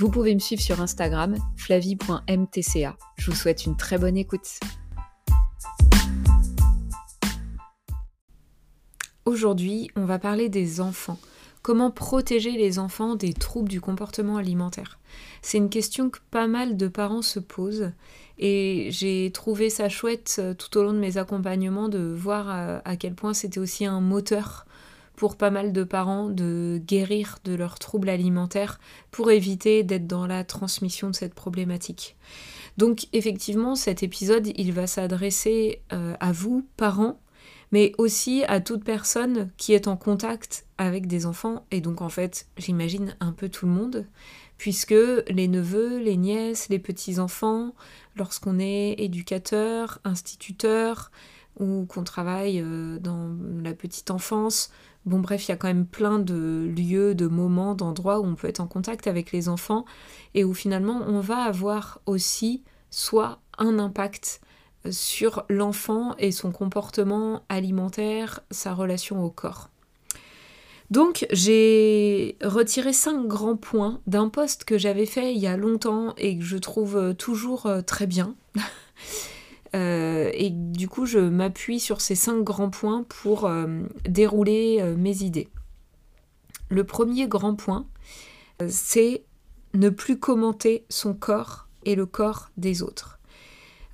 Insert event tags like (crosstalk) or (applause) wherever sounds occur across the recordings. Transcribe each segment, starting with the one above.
Vous pouvez me suivre sur Instagram, flavie.mtca. Je vous souhaite une très bonne écoute. Aujourd'hui, on va parler des enfants. Comment protéger les enfants des troubles du comportement alimentaire? C'est une question que pas mal de parents se posent et j'ai trouvé ça chouette euh, tout au long de mes accompagnements de voir euh, à, quel point c'était aussi un moteur pour pas mal de parents de guérir de leurs troubles alimentaires pour éviter d'être dans la transmission de cette problématique. Donc effectivement, cet épisode, il va s'adresser euh, à vous, parents, mais aussi à toute personne qui est en contact avec des enfants, et donc en fait, j'imagine un peu tout le monde, puisque les neveux, les nièces, les petits-enfants, lorsqu'on est éducateur, instituteur, ou qu'on travaille euh, dans la petite enfance, Bon bref, il y a quand même plein de lieux, de moments, d'endroits où on peut être en contact avec les enfants et où finalement on va avoir aussi soit un impact euh, sur l'enfant et son comportement alimentaire, sa relation au corps. Donc j'ai retiré cinq grands points d'un poste que j'avais fait il y a longtemps et que je trouve euh, toujours euh, très bien. (laughs) Euh, et du coup, je m'appuie sur ces cinq grands points pour euh, dérouler euh, mes idées. Le premier grand point, c'est ne plus commenter son corps et le corps des autres.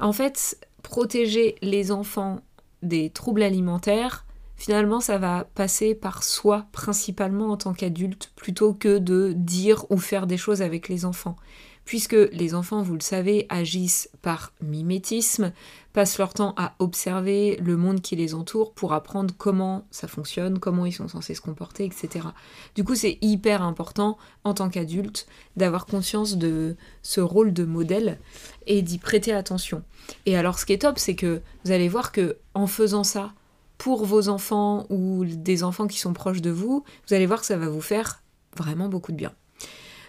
En fait, protéger les enfants des troubles alimentaires, finalement, ça va passer par soi principalement en tant qu'adulte, plutôt que de dire ou faire des choses avec les enfants puisque les enfants, vous le savez, agissent par mimétisme, passent leur temps à observer le monde qui les entoure pour apprendre comment ça fonctionne, comment ils sont censés se comporter, etc. Du coup, c'est hyper important en tant qu'adulte d'avoir conscience de ce rôle de modèle et d'y prêter attention. Et alors, ce qui est top, c'est que vous allez voir que en faisant ça pour vos enfants ou des enfants qui sont proches de vous, vous allez voir que ça va vous faire vraiment beaucoup de bien.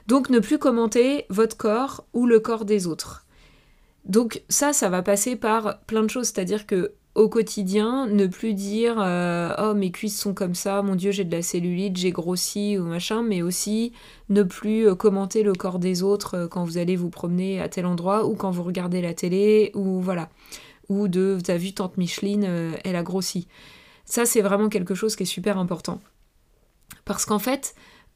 Donc ne plus commenter votre corps ou le corps des autres. Donc ça, ça va passer par plein de choses, c'est-à-dire que au quotidien, ne plus dire euh, oh mes cuisses sont comme ça, mon dieu j'ai de la cellulite, j'ai grossi ou machin, mais aussi ne plus euh, commenter le corps des autres euh, quand vous allez vous promener à tel endroit ou quand vous regardez la télé ou voilà, ou de t'as vu tante Micheline, elle a grossi. Ça c'est vraiment quelque chose qui est super important parce qu'en fait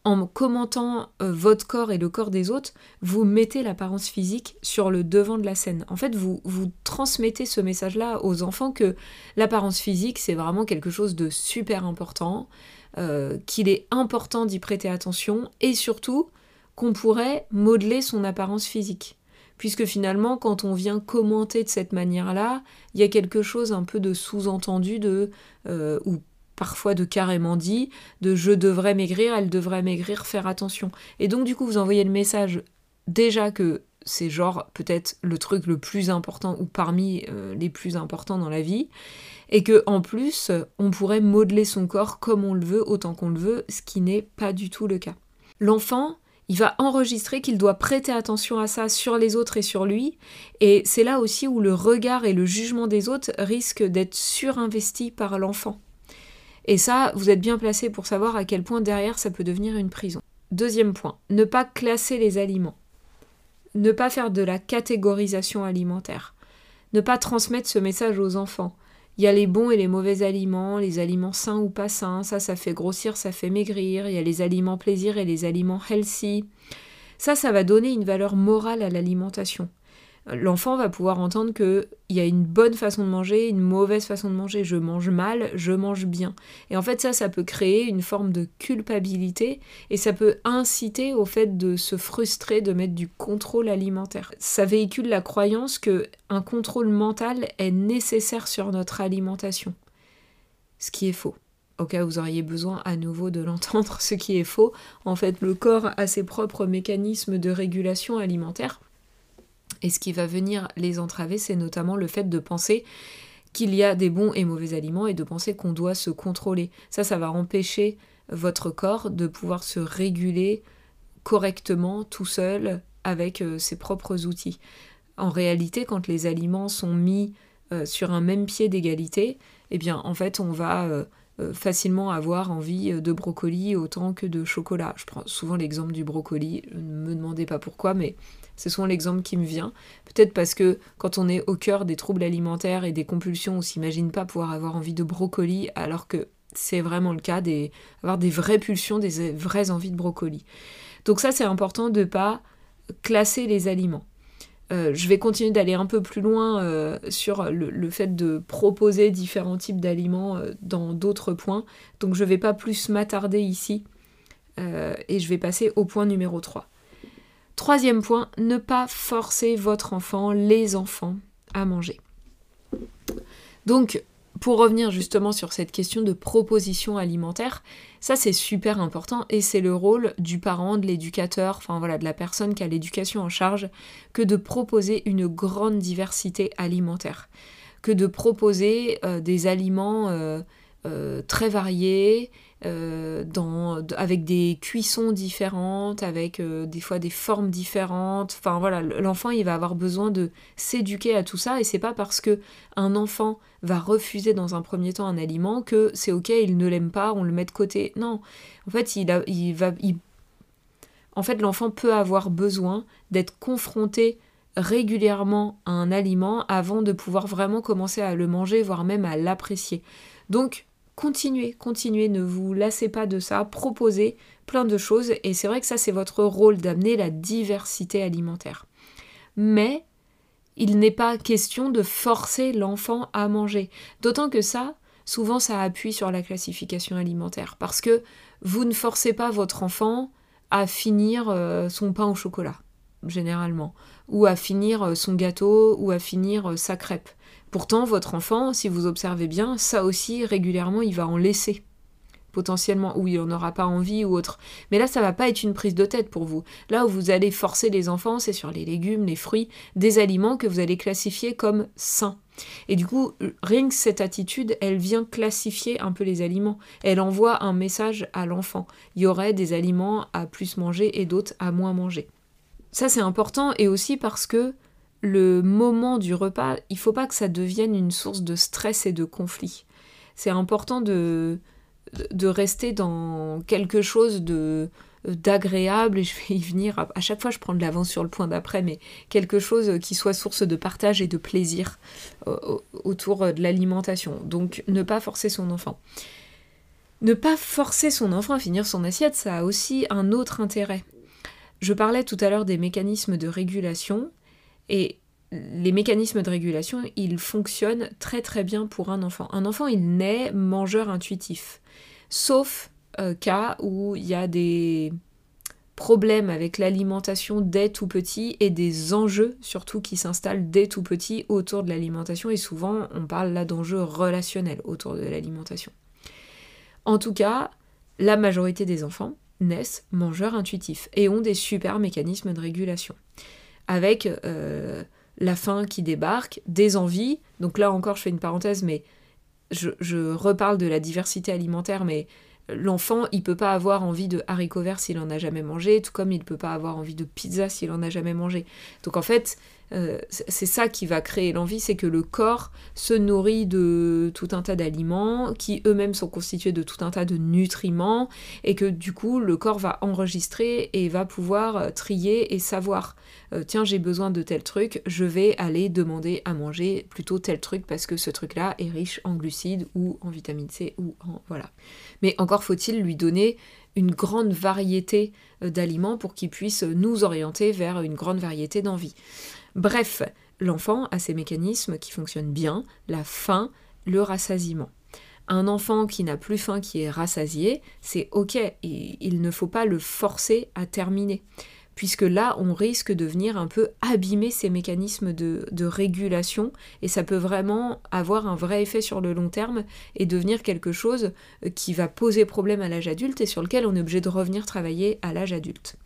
en commentant euh, votre corps et le corps des autres, vous mettez l'apparence physique sur le devant de la scène. En fait, vous, vous transmettez ce message-là aux enfants que l'apparence physique, c'est vraiment quelque chose de super important, euh, qu'il est important d'y prêter attention, et surtout qu'on pourrait modeler son apparence physique. Puisque finalement, quand on vient commenter de cette manière-là, il y a quelque chose un peu de sous-entendu de euh, ou parfois de carrément dit, de je devrais maigrir, elle devrait maigrir, faire attention. Et donc du coup vous envoyez le message déjà que c'est genre peut-être le truc le plus important ou parmi euh, les plus importants dans la vie et que en plus on pourrait modeler son corps comme on le veut autant qu'on le veut ce qui n'est pas du tout le cas. L'enfant il va enregistrer qu'il doit prêter attention à ça sur les autres et sur lui. Et c'est là aussi où le regard et le jugement des autres risquent d'être surinvestis par l'enfant. Et ça, vous êtes bien placé pour savoir à quel point derrière ça peut devenir une prison. Deuxième point, ne pas classer les aliments. Ne pas faire de la catégorisation alimentaire. Ne pas transmettre ce message aux enfants. Il y a les bons et les mauvais aliments, les aliments sains ou pas sains, ça ça fait grossir, ça fait maigrir, il y a les aliments plaisir et les aliments healthy. Ça, ça va donner une valeur morale à l'alimentation l'enfant va pouvoir entendre qu'il y a une bonne façon de manger, une mauvaise façon de manger. Je mange mal, je mange bien. Et en fait, ça, ça peut créer une forme de culpabilité et ça peut inciter au fait de se frustrer, de mettre du contrôle alimentaire. Ça véhicule la croyance que un contrôle mental est nécessaire sur notre alimentation. Ce qui est faux. au cas où vous auriez besoin à nouveau de l'entendre, (laughs) ce qui est faux. En fait, le corps a ses propres mécanismes de régulation alimentaire. Et ce qui va venir les entraver, c'est notamment le fait de penser qu'il y a des bons et mauvais aliments et de penser qu'on doit se contrôler. Ça, ça va empêcher votre corps de pouvoir se réguler correctement tout seul avec euh, ses propres outils. En réalité, quand les aliments sont mis euh, sur un même pied d'égalité, eh bien, en fait, on va euh, facilement avoir envie de brocoli autant que de chocolat. Je prends souvent l'exemple du brocoli, ne me demandez pas pourquoi, mais c'est souvent l'exemple qui me vient. Peut-être parce que quand on est au cœur des troubles alimentaires et des compulsions, on s'imagine pas pouvoir avoir envie de brocoli, alors que c'est vraiment le cas, d'avoir des vraies pulsions, des vraies envies de brocoli. Donc ça, c'est important de ne pas classer les aliments. Euh, je vais continuer d'aller un peu plus loin euh, sur le, fait de proposer différents types d'aliments euh, dans d'autres points. Donc je ne vais pas plus m'attarder ici et je vais passer au point numéro 3. Troisième point, ne pas forcer votre enfant, les enfants, à manger. Donc pour revenir justement sur cette question de proposition alimentaire, ça c'est super important et c'est le rôle du parent, de l'éducateur, enfin voilà, de la personne qui a l'éducation en charge, que de proposer une grande diversité alimentaire, que de proposer euh, des aliments euh, euh, très variés euh, dans, avec des cuissons différentes, avec euh, des fois des formes différentes. Enfin voilà, l'enfant il va avoir besoin de s'éduquer à tout ça et c'est pas parce que un enfant va refuser dans un premier temps un aliment que c'est ok, il ne l'aime pas, on le met de côté. Non, en fait il, il va, en fait l'enfant peut avoir besoin d'être confronté régulièrement à un aliment avant de pouvoir vraiment commencer à le manger, voire même à l'apprécier. Donc continuez, continuez, ne vous lassez pas de ça, proposez plein de choses et c'est vrai que ça c'est votre rôle d'amener la diversité alimentaire. Mais il n'est pas question de forcer l'enfant à manger. D'autant que ça, souvent ça appuie sur la classification alimentaire parce que vous ne forcez pas votre enfant à finir euh, son pain au chocolat, généralement, ou à finir euh, son gâteau, ou à finir euh, sa crêpe. Pourtant, votre enfant, si vous observez bien, ça aussi, régulièrement, il va en laisser. Potentiellement, ou il n'en aura pas envie ou autre. Mais là, ça va pas être une prise de tête pour vous. Là où vous allez forcer les enfants, c'est sur les légumes, les fruits, des aliments que vous allez classifier comme sains. Et du coup, rien cette attitude, elle vient classifier un peu les aliments. Elle envoie un message à l'enfant. Il y aurait des aliments à plus manger et d'autres à moins manger. Ça, c'est important et aussi parce que le moment du repas, il faut pas que ça devienne une source de stress et de conflit. C'est important de, de rester dans quelque chose de d'agréable et je vais y venir. À chaque fois je prends de l'avance sur le point d'après mais quelque chose qui soit source de partage et de plaisir autour de l'alimentation. Donc ne pas forcer son enfant. Ne pas forcer son enfant à finir son assiette ça a aussi un autre intérêt. Je parlais tout à l'heure des mécanismes de régulation et les mécanismes de régulation, ils fonctionnent très très bien pour un enfant. Un enfant, il naît mangeur intuitif. Sauf euh, cas où il y a des problèmes avec l'alimentation dès tout petit et des enjeux surtout qui s'installent dès tout petit autour de l'alimentation et souvent on parle là d'enjeux relationnels autour de l'alimentation. En tout cas, la majorité des enfants naissent mangeurs intuitifs et ont des super mécanismes de régulation avec euh, la faim qui débarque, des envies. Donc là encore, je fais une parenthèse, mais je, reparle de la diversité alimentaire, mais l'enfant, il peut pas avoir envie de haricots verts s'il en a jamais mangé, tout comme il peut pas avoir envie de pizza s'il en a jamais mangé. Donc en fait, euh, c'est ça qui va créer l'envie, c'est que le corps se nourrit de tout un tas d'aliments qui eux-mêmes sont constitués de tout un tas de nutriments et que du coup le corps va enregistrer et va pouvoir euh, trier et savoir euh, tiens j'ai besoin de tel truc, je vais aller demander à manger plutôt tel truc parce que ce truc-là est riche en glucides ou en vitamine C ou en voilà. Mais encore faut-il lui donner une grande variété d'aliments pour qu'il puisse nous orienter vers une grande variété d'envies. Bref, l'enfant a ses mécanismes qui fonctionnent bien, la faim, le rassasiement. Un enfant qui n'a plus faim, qui est rassasié, c'est ok, il ne faut pas le forcer à terminer puisque là, on risque de venir un peu abîmer ces mécanismes de, de régulation, et ça peut vraiment avoir un vrai effet sur le long terme et devenir quelque chose euh, qui va poser problème à l'âge adulte et sur lequel on est obligé de revenir travailler à l'âge adulte.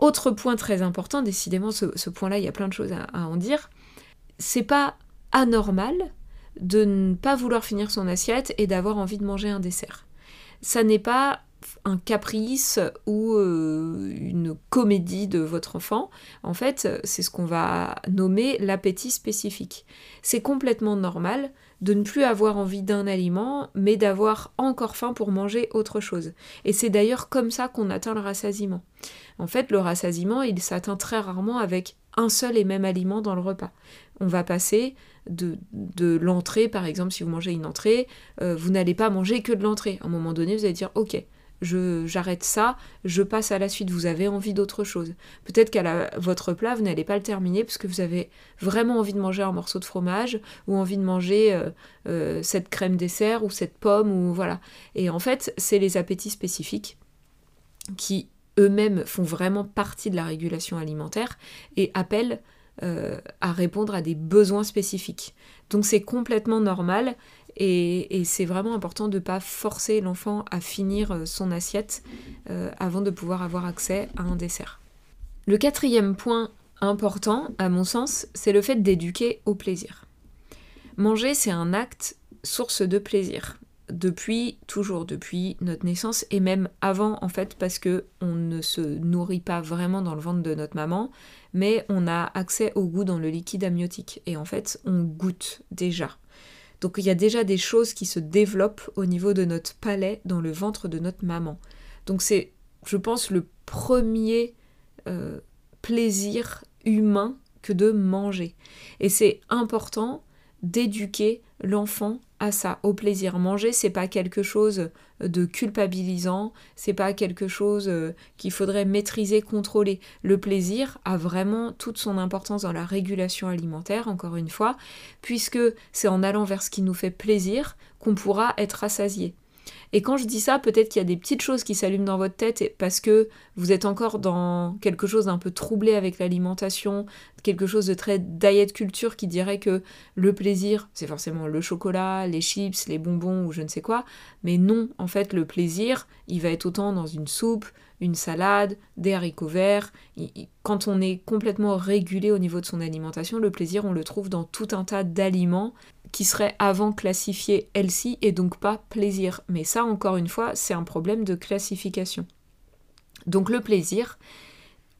Autre point très important, décidément, ce, point-là, il y a plein de choses à, en dire. C'est pas anormal de ne pas vouloir finir son assiette et d'avoir envie de manger un dessert. Ça n'est pas un caprice ou euh, une comédie de votre enfant. En fait, c'est ce qu'on va nommer l'appétit spécifique. C'est complètement normal de ne plus avoir envie d'un aliment, mais d'avoir encore faim pour manger autre chose. Et c'est d'ailleurs comme ça qu'on atteint le rassasiement. En fait, le rassasiement, il s'atteint très rarement avec un seul et même aliment dans le repas. On va passer de, de l'entrée, par exemple, si vous mangez une entrée, euh, vous n'allez pas manger que de l'entrée. À un moment donné, vous allez dire, ok, j'arrête ça, je passe à la suite, vous avez envie d'autre chose. Peut-être qu'à votre plat, vous n'allez pas le terminer parce que vous avez vraiment envie de manger un morceau de fromage ou envie de manger euh, euh, cette crème dessert ou cette pomme ou voilà. Et en fait, c'est les appétits spécifiques qui eux-mêmes font vraiment partie de la régulation alimentaire et appellent euh, à répondre à des besoins spécifiques. Donc c'est complètement normal et, c'est vraiment important de ne pas forcer l'enfant à finir euh, son assiette euh, avant de pouvoir avoir accès à un dessert. Le quatrième point important, à mon sens, c'est le fait d'éduquer au plaisir. Manger, c'est un acte source de plaisir depuis toujours, depuis notre naissance et même avant en fait parce que on ne se nourrit pas vraiment dans le ventre de notre maman, mais on a accès au goût dans le liquide amniotique et en fait on goûte déjà. Donc il y a déjà des choses qui se développent au niveau de notre palais dans le ventre de notre maman. Donc c'est, je pense, le premier euh, plaisir humain que de manger. Et c'est important d'éduquer l'enfant à ça, au plaisir. Manger, c'est pas quelque chose de culpabilisant, c'est pas quelque chose euh, qu'il faudrait maîtriser, contrôler. Le plaisir a vraiment toute son importance dans la régulation alimentaire, encore une fois, puisque c'est en allant vers ce qui nous fait plaisir qu'on pourra être rassasié. Et quand je dis ça, peut-être qu'il y a des petites choses qui s'allument dans votre tête parce que vous êtes encore dans quelque chose d'un peu troublé avec l'alimentation, quelque chose de très diet culture qui dirait que le plaisir, c'est forcément le chocolat, les chips, les bonbons ou je ne sais quoi. Mais non, en fait, le plaisir, il va être autant dans une soupe, une salade, des haricots verts. Quand on est complètement régulé au niveau de son alimentation, le plaisir, on le trouve dans tout un tas d'aliments qui seraient avant classifiés healthy et donc pas plaisir. Mais ça, encore une fois, c'est un problème de classification. Donc le plaisir,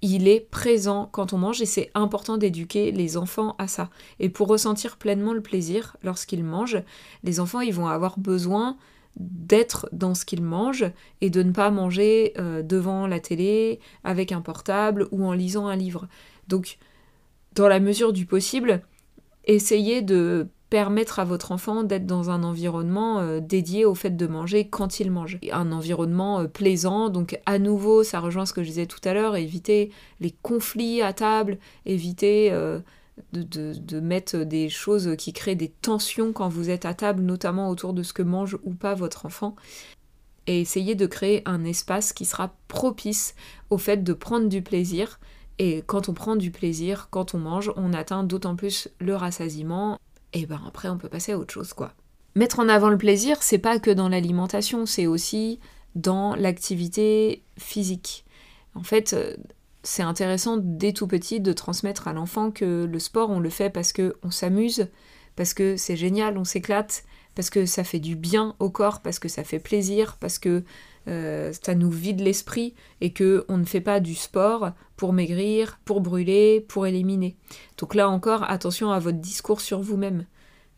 il est présent quand on mange et c'est important d'éduquer les enfants à ça. Et pour ressentir pleinement le plaisir lorsqu'ils mangent, les enfants, ils vont avoir besoin d'être dans ce qu'ils mangent et de ne pas manger euh, devant la télé, avec un portable ou en lisant un livre. Donc, dans la mesure du possible, essayez de permettre à votre enfant d'être dans un environnement euh, dédié au fait de manger quand il mange. Un environnement euh, plaisant, donc à nouveau, ça rejoint ce que je disais tout à l'heure, éviter les conflits à table, éviter de, mettre des choses qui créent des tensions quand vous êtes à table, notamment autour de ce que mange ou pas votre enfant. Et essayer de créer un espace qui sera propice au fait de prendre du plaisir. Et quand on prend du plaisir, quand on mange, on atteint d'autant plus le rassasiement. Et ben après, on peut passer à autre chose, quoi. Mettre en avant le plaisir, c'est pas que dans l'alimentation, c'est aussi dans l'activité physique. En fait, c'est intéressant dès tout petit de transmettre à l'enfant que le sport, on le fait parce que on s'amuse, parce que c'est génial, on s'éclate, parce que ça fait du bien au corps, parce que ça fait plaisir, parce que euh, ça nous vide l'esprit et que on ne fait pas du sport pour maigrir, pour brûler, pour éliminer. Donc là encore, attention à votre discours sur vous-même.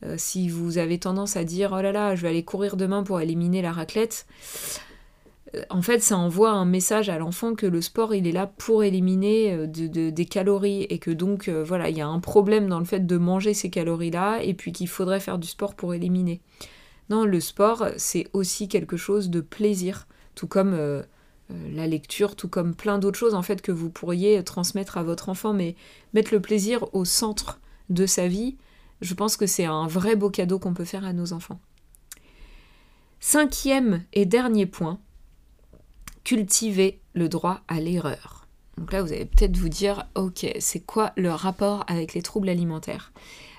Euh, si vous avez tendance à dire oh là là, je vais aller courir demain pour éliminer la raclette, en fait, ça envoie un message à l'enfant que le sport, il est là pour éliminer euh, des calories et que donc, euh, voilà, il y a un problème dans le fait de manger ces calories-là et puis qu'il faudrait faire du sport pour éliminer. Non, le sport, c'est aussi quelque chose de plaisir, tout comme euh, la lecture, tout comme plein d'autres choses en fait que vous pourriez transmettre à votre enfant, mais mettre le plaisir au centre de sa vie, je pense que c'est un vrai beau cadeau qu'on peut faire à nos enfants. Cinquième et dernier point, cultiver le droit à l'erreur. Donc là, vous allez peut-être vous dire, ok, c'est quoi le rapport avec les troubles alimentaires?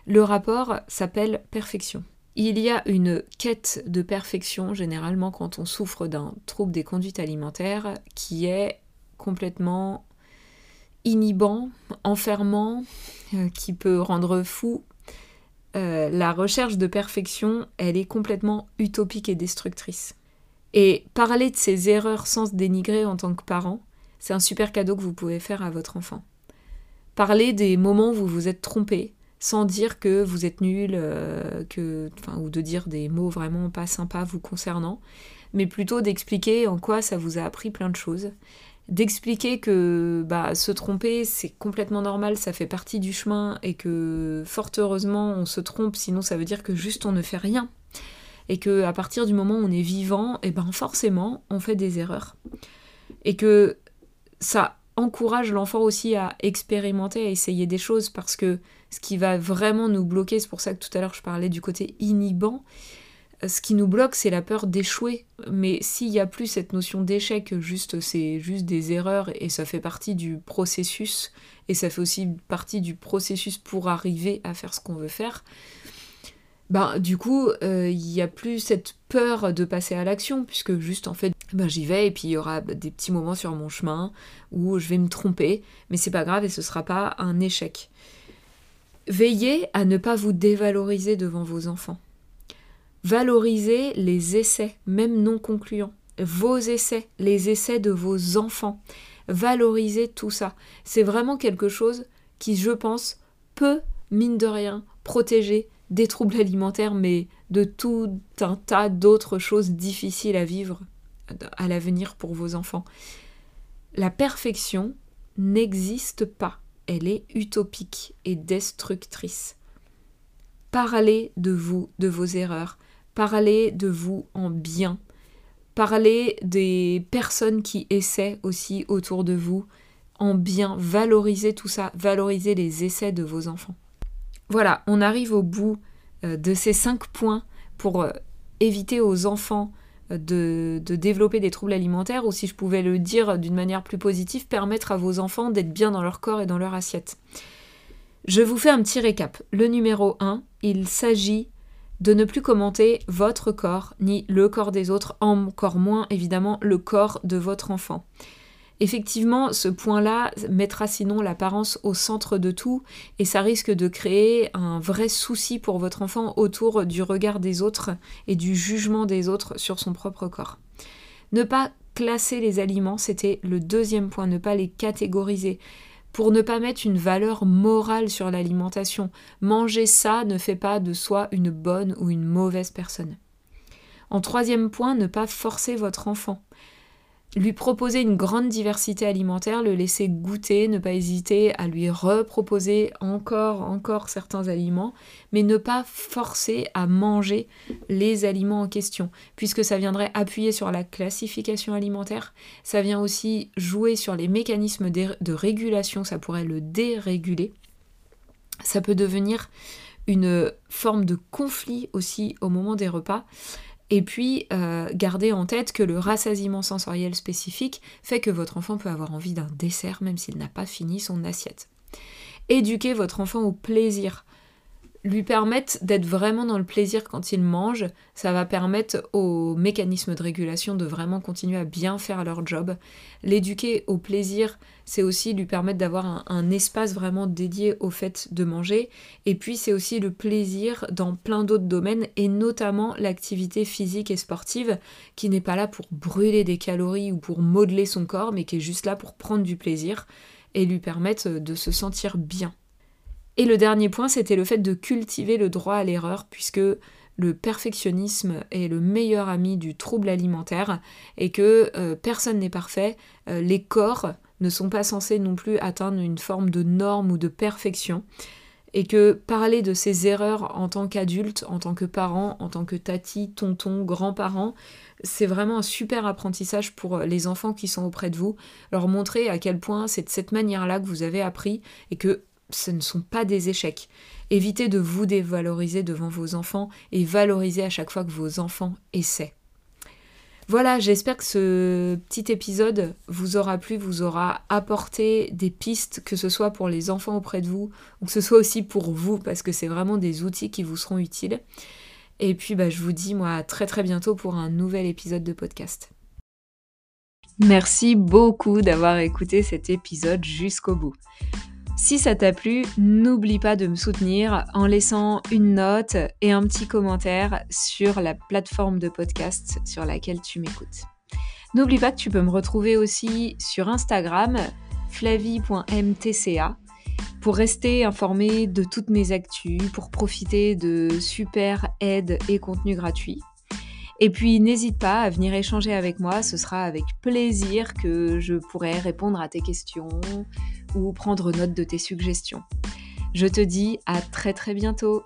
Le rapport s'appelle perfection. Il y a une quête de perfection, généralement quand on souffre d'un trouble des conduites alimentaires, qui est complètement inhibant, enfermant, euh, qui peut rendre fou. Euh, la recherche de perfection, elle est complètement utopique et destructrice. Et parler de ses erreurs sans se dénigrer en tant que parent, c'est un super cadeau que vous pouvez faire à votre enfant. Parler des moments où vous vous êtes trompé, sans dire que vous êtes nul, euh, que, ou de dire des mots vraiment pas sympas vous concernant, mais plutôt d'expliquer en quoi ça vous a appris plein de choses, d'expliquer que bah, se tromper c'est complètement normal, ça fait partie du chemin et que fort heureusement on se trompe, sinon ça veut dire que juste on ne fait rien. Et que à partir du moment où on est vivant, et eh ben forcément on fait des erreurs. Et que ça encourage l'enfant aussi à expérimenter, à essayer des choses parce que ce qui va vraiment nous bloquer, c'est pour ça que tout à l'heure je parlais du côté inhibant, ce qui nous bloque c'est la peur d'échouer. Mais s'il n'y a plus cette notion d'échec, juste c'est juste des erreurs et ça fait partie du processus et ça fait aussi partie du processus pour arriver à faire ce qu'on veut faire, ben, du coup, euh, il n'y a plus cette peur de passer à l'action, puisque juste en fait, ben, j'y vais et puis il y aura des petits moments sur mon chemin où je vais me tromper, mais c'est pas grave et ce sera pas un échec. Veillez à ne pas vous dévaloriser devant vos enfants. Valorisez les essais, même non concluants. Vos essais, les essais de vos enfants. Valorisez tout ça. C'est vraiment quelque chose qui, je pense, peut, mine de rien, protéger des troubles alimentaires, mais de tout un tas d'autres choses difficiles à vivre à l'avenir pour vos enfants. La perfection n'existe pas, elle est utopique et destructrice. Parlez de vous, de vos erreurs, parlez de vous en bien, parlez des personnes qui essaient aussi autour de vous en bien, valorisez tout ça, valorisez les essais de vos enfants. Voilà, on arrive au bout euh, de ces cinq points pour euh, éviter aux enfants de, développer des troubles alimentaires, ou si je pouvais le dire d'une manière plus positive, permettre à vos enfants d'être bien dans leur corps et dans leur assiette. Je vous fais un petit récap. Le numéro 1, il s'agit de ne plus commenter votre corps, ni le corps des autres, encore moins évidemment le corps de votre enfant. Effectivement, ce point-là mettra sinon l'apparence au centre de tout et ça risque de créer un vrai souci pour votre enfant autour du regard des autres et du jugement des autres sur son propre corps. Ne pas classer les aliments, c'était le deuxième point, ne pas les catégoriser pour ne pas mettre une valeur morale sur l'alimentation. Manger ça ne fait pas de soi une bonne ou une mauvaise personne. En troisième point, ne pas forcer votre enfant lui proposer une grande diversité alimentaire, le laisser goûter, ne pas hésiter à lui reproposer encore, encore certains aliments, mais ne pas forcer à manger les aliments en question, puisque ça viendrait appuyer sur la classification alimentaire, ça vient aussi jouer sur les mécanismes de régulation, ça pourrait le déréguler, ça peut devenir une forme de conflit aussi au moment des repas. Et puis, euh, gardez en tête que le rassasiement sensoriel spécifique fait que votre enfant peut avoir envie d'un dessert même s'il n'a pas fini son assiette. Éduquez votre enfant au plaisir lui permettre d'être vraiment dans le plaisir quand il mange, ça va permettre aux mécanismes de régulation de vraiment continuer à bien faire leur job. L'éduquer au plaisir, c'est aussi lui permettre d'avoir un, espace vraiment dédié au fait de manger. Et puis c'est aussi le plaisir dans plein d'autres domaines, et notamment l'activité physique et sportive, qui n'est pas là pour brûler des calories ou pour modeler son corps, mais qui est juste là pour prendre du plaisir et lui permettre de se sentir bien. Et le dernier point, c'était le fait de cultiver le droit à l'erreur, puisque le perfectionnisme est le meilleur ami du trouble alimentaire et que euh, personne n'est parfait. Euh, les corps ne sont pas censés non plus atteindre une forme de norme ou de perfection. Et que parler de ces erreurs en tant qu'adulte, en tant que parent, en tant que tati, tonton, grand-parent, c'est vraiment un super apprentissage pour les enfants qui sont auprès de vous. Leur montrer à quel point c'est de cette manière-là que vous avez appris et que ce ne sont pas des échecs. Évitez de vous dévaloriser devant vos enfants et valorisez à chaque fois que vos enfants essaient. Voilà, j'espère que ce petit épisode vous aura plu, vous aura apporté des pistes, que ce soit pour les enfants auprès de vous, ou que ce soit aussi pour vous, parce que c'est vraiment des outils qui vous seront utiles. Et puis bah, je vous dis moi à très très bientôt pour un nouvel épisode de podcast. Merci beaucoup d'avoir écouté cet épisode jusqu'au bout. Si ça t'a plu, n'oublie pas de me soutenir en laissant une note et un petit commentaire sur la plateforme de podcast sur laquelle tu m'écoutes. N'oublie pas que tu peux me retrouver aussi sur Instagram, flavie.mtca, pour rester informé de toutes mes actus, pour profiter de super aides et contenus gratuits. Et puis n'hésite pas à venir échanger avec moi, ce sera avec plaisir que je pourrai répondre à tes questions ou prendre note de tes suggestions. Je te dis à très très bientôt